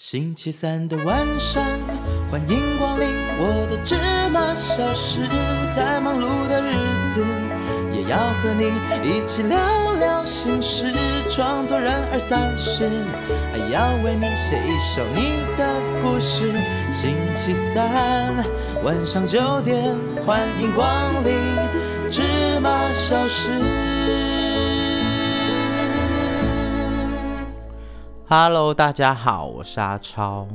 星期三的晚上，欢迎光临我的芝麻小室，在忙碌的日子，也要和你一起聊聊心事。创作人二三十，还要为你写一首你的故事。星期三晚上九点，欢迎光临芝麻小室。Hello，大家好，我是阿超。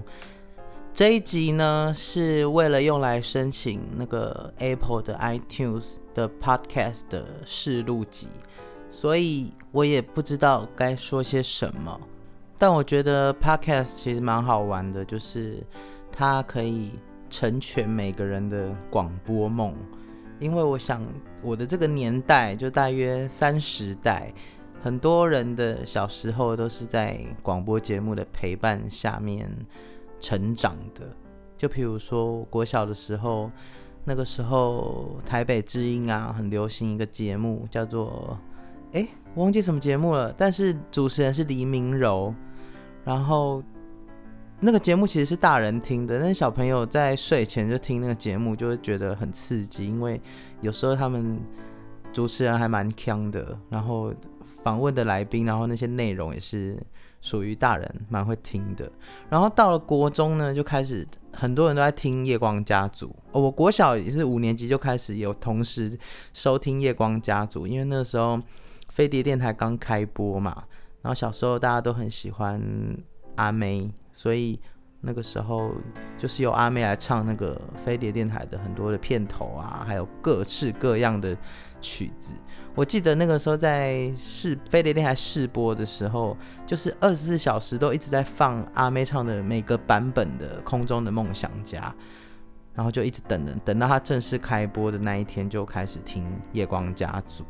这一集呢，是为了用来申请那个 Apple 的 iTunes 的 Podcast 的试录集，所以我也不知道该说些什么。但我觉得 Podcast 其实蛮好玩的，就是它可以成全每个人的广播梦。因为我想，我的这个年代就大约三十代。很多人的小时候都是在广播节目的陪伴下面成长的，就譬如说国小的时候，那个时候台北之音啊很流行一个节目叫做，哎，忘记什么节目了，但是主持人是黎明柔，然后那个节目其实是大人听的，但是小朋友在睡前就听那个节目就会觉得很刺激，因为有时候他们主持人还蛮强的，然后。访问的来宾，然后那些内容也是属于大人蛮会听的。然后到了国中呢，就开始很多人都在听夜光家族。哦我国小也是五年级就开始有同时收听夜光家族，因为那时候飞碟电台刚开播嘛。然后小时候大家都很喜欢阿妹，所以那个时候就是由阿妹来唱那个飞碟电台的很多的片头啊，还有各式各样的曲子。我记得那个时候在试飞碟电台试播的时候，就是二十四小时都一直在放阿妹唱的每个版本的《空中的梦想家》，然后就一直等等，等到他正式开播的那一天就开始听《夜光家族》，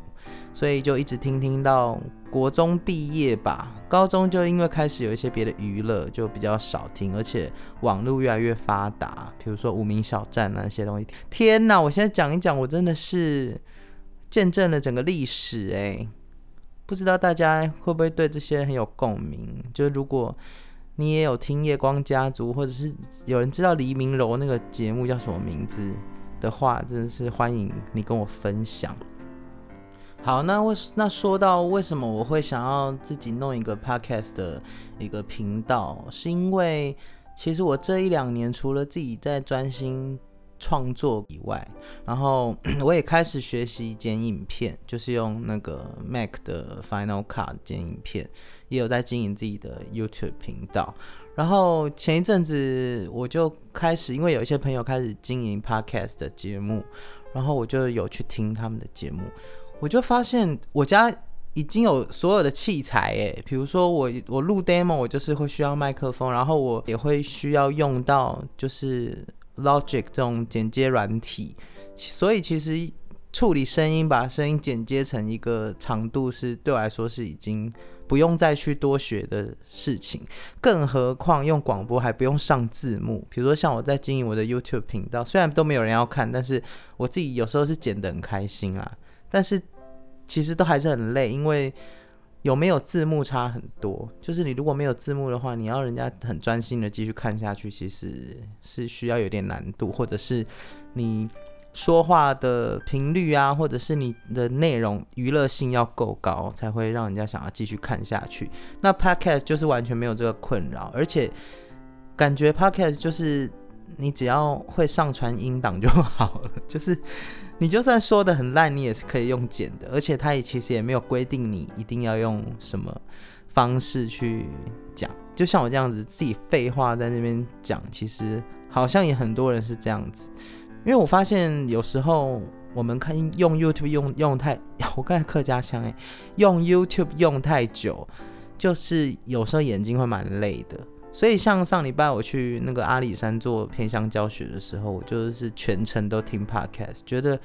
所以就一直听听到国中毕业吧。高中就因为开始有一些别的娱乐，就比较少听，而且网络越来越发达，比如说无名小站那些东西。天哪！我现在讲一讲，我真的是。见证了整个历史，哎，不知道大家会不会对这些很有共鸣？就如果你也有听《夜光家族》，或者是有人知道黎明柔那个节目叫什么名字的话，真的是欢迎你跟我分享。好，那为那说到为什么我会想要自己弄一个 podcast 的一个频道，是因为其实我这一两年除了自己在专心。创作以外，然后 我也开始学习剪影片，就是用那个 Mac 的 Final Cut 剪影片，也有在经营自己的 YouTube 频道。然后前一阵子我就开始，因为有一些朋友开始经营 Podcast 的节目，然后我就有去听他们的节目，我就发现我家已经有所有的器材诶，比如说我我录 demo，我就是会需要麦克风，然后我也会需要用到就是。Logic 这种剪接软体，所以其实处理声音，把声音剪接成一个长度，是对我来说是已经不用再去多学的事情。更何况用广播还不用上字幕，比如说像我在经营我的 YouTube 频道，虽然都没有人要看，但是我自己有时候是剪得很开心啊。但是其实都还是很累，因为。有没有字幕差很多？就是你如果没有字幕的话，你要人家很专心的继续看下去，其实是需要有点难度，或者是你说话的频率啊，或者是你的内容娱乐性要够高，才会让人家想要继续看下去。那 Podcast 就是完全没有这个困扰，而且感觉 Podcast 就是你只要会上传音档就好了，就是。你就算说的很烂，你也是可以用剪的，而且它也其实也没有规定你一定要用什么方式去讲。就像我这样子自己废话在那边讲，其实好像也很多人是这样子。因为我发现有时候我们看用 YouTube 用用太，我刚才客家腔哎，用 YouTube 用太久，就是有时候眼睛会蛮累的。所以像上礼拜我去那个阿里山做偏乡教学的时候，我就是全程都听 podcast，觉得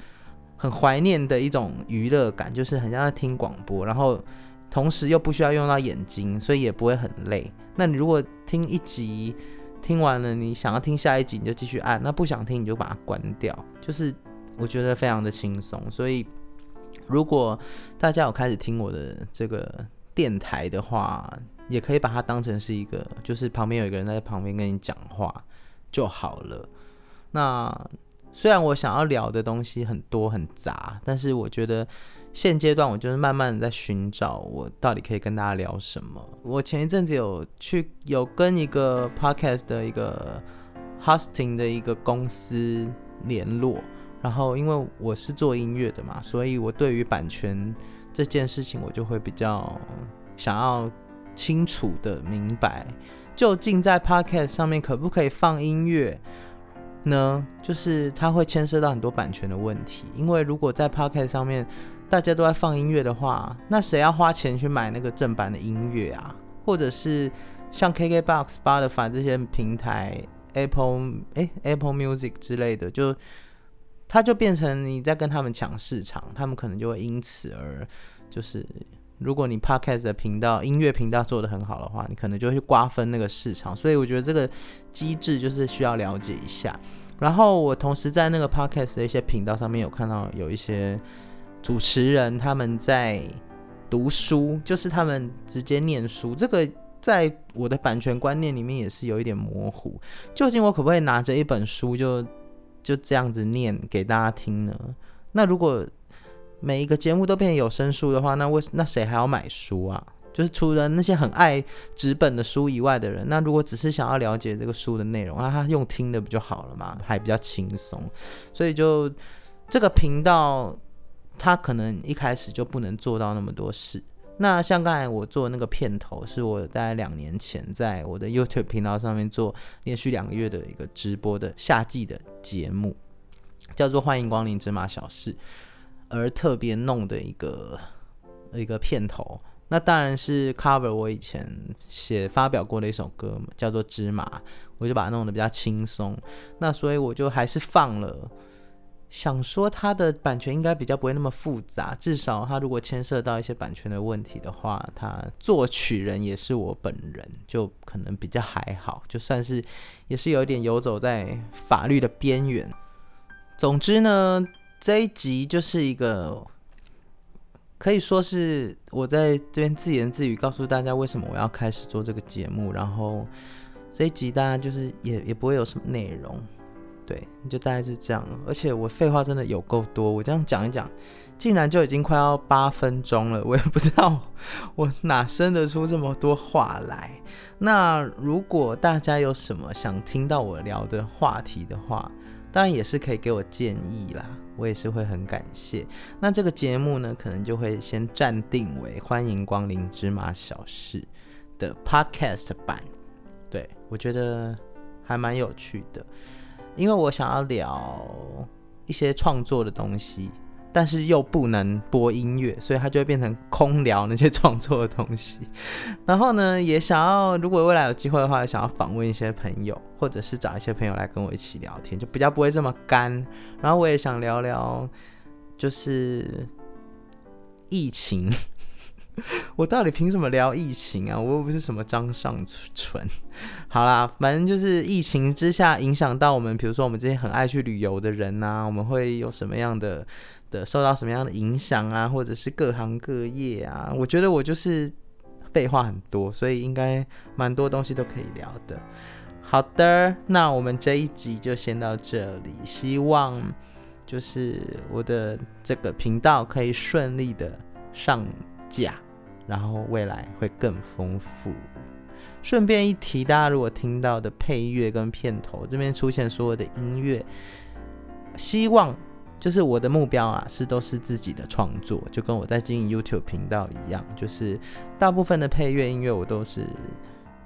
很怀念的一种娱乐感，就是很像在听广播，然后同时又不需要用到眼睛，所以也不会很累。那你如果听一集听完了，你想要听下一集，你就继续按；那不想听，你就把它关掉。就是我觉得非常的轻松。所以如果大家有开始听我的这个电台的话，也可以把它当成是一个，就是旁边有一个人在旁边跟你讲话就好了。那虽然我想要聊的东西很多很杂，但是我觉得现阶段我就是慢慢的在寻找我到底可以跟大家聊什么。我前一阵子有去有跟一个 podcast 的一个 hosting 的一个公司联络，然后因为我是做音乐的嘛，所以我对于版权这件事情我就会比较想要清楚的明白，究竟在 podcast 上面可不可以放音乐。呢，就是它会牵涉到很多版权的问题，因为如果在 Podcast 上面大家都在放音乐的话，那谁要花钱去买那个正版的音乐啊？或者是像 KKBox、Spotify 这些平台，Apple 哎 Apple Music 之类的，就它就变成你在跟他们抢市场，他们可能就会因此而就是。如果你 podcast 的频道音乐频道做得很好的话，你可能就会去瓜分那个市场，所以我觉得这个机制就是需要了解一下。然后我同时在那个 podcast 的一些频道上面有看到有一些主持人他们在读书，就是他们直接念书，这个在我的版权观念里面也是有一点模糊。究竟我可不可以拿着一本书就就这样子念给大家听呢？那如果每一个节目都变成有声书的话，那为那谁还要买书啊？就是除了那些很爱纸本的书以外的人，那如果只是想要了解这个书的内容，那他用听的不就好了嘛？还比较轻松。所以就这个频道，他可能一开始就不能做到那么多事。那像刚才我做的那个片头，是我大概两年前在我的 YouTube 频道上面做连续两个月的一个直播的夏季的节目，叫做《欢迎光临芝麻小事》。而特别弄的一个一个片头，那当然是 cover 我以前写发表过的一首歌，叫做《芝麻》，我就把它弄得比较轻松。那所以我就还是放了，想说它的版权应该比较不会那么复杂，至少它如果牵涉到一些版权的问题的话，它作曲人也是我本人，就可能比较还好，就算是也是有一点游走在法律的边缘。总之呢。这一集就是一个可以说是我在这边自言自语，告诉大家为什么我要开始做这个节目。然后这一集大家就是也也不会有什么内容，对，就大概是这样。而且我废话真的有够多，我这样讲一讲，竟然就已经快要八分钟了，我也不知道我哪生得出这么多话来。那如果大家有什么想听到我聊的话题的话，当然也是可以给我建议啦。我也是会很感谢。那这个节目呢，可能就会先暂定为“欢迎光临芝麻小事”的 Podcast 版。对我觉得还蛮有趣的，因为我想要聊一些创作的东西。但是又不能播音乐，所以它就会变成空聊那些创作的东西。然后呢，也想要如果未来有机会的话，想要访问一些朋友，或者是找一些朋友来跟我一起聊天，就比较不会这么干。然后我也想聊聊，就是疫情。我到底凭什么聊疫情啊？我又不是什么张尚存。好啦，反正就是疫情之下影响到我们，比如说我们这些很爱去旅游的人呐，我们会有什么样的的受到什么样的影响啊？或者是各行各业啊？我觉得我就是废话很多，所以应该蛮多东西都可以聊的。好的，那我们这一集就先到这里，希望就是我的这个频道可以顺利的上。架，然后未来会更丰富。顺便一提，大家如果听到的配乐跟片头这边出现所有的音乐，希望就是我的目标啊，是都是自己的创作，就跟我在经营 YouTube 频道一样，就是大部分的配乐音乐我都是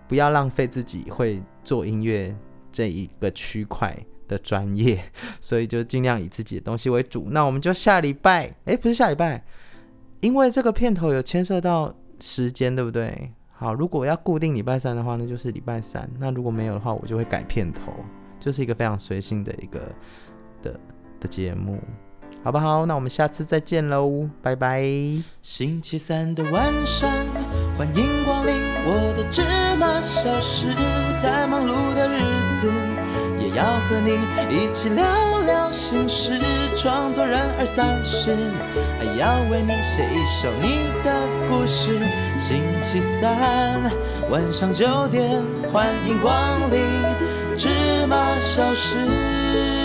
不要浪费自己会做音乐这一个区块的专业，所以就尽量以自己的东西为主。那我们就下礼拜，哎，不是下礼拜。因为这个片头有牵涉到时间，对不对？好，如果要固定礼拜三的话，那就是礼拜三。那如果没有的话，我就会改片头，就是一个非常随性的一个的的节目，好不好？那我们下次再见喽，拜拜。星期三的晚上，欢迎光临我的芝麻小时，在忙碌的日子，要和你一起聊聊心事，创作人二三十，还要为你写一首你的故事。星期三晚上九点，欢迎光临芝麻小时。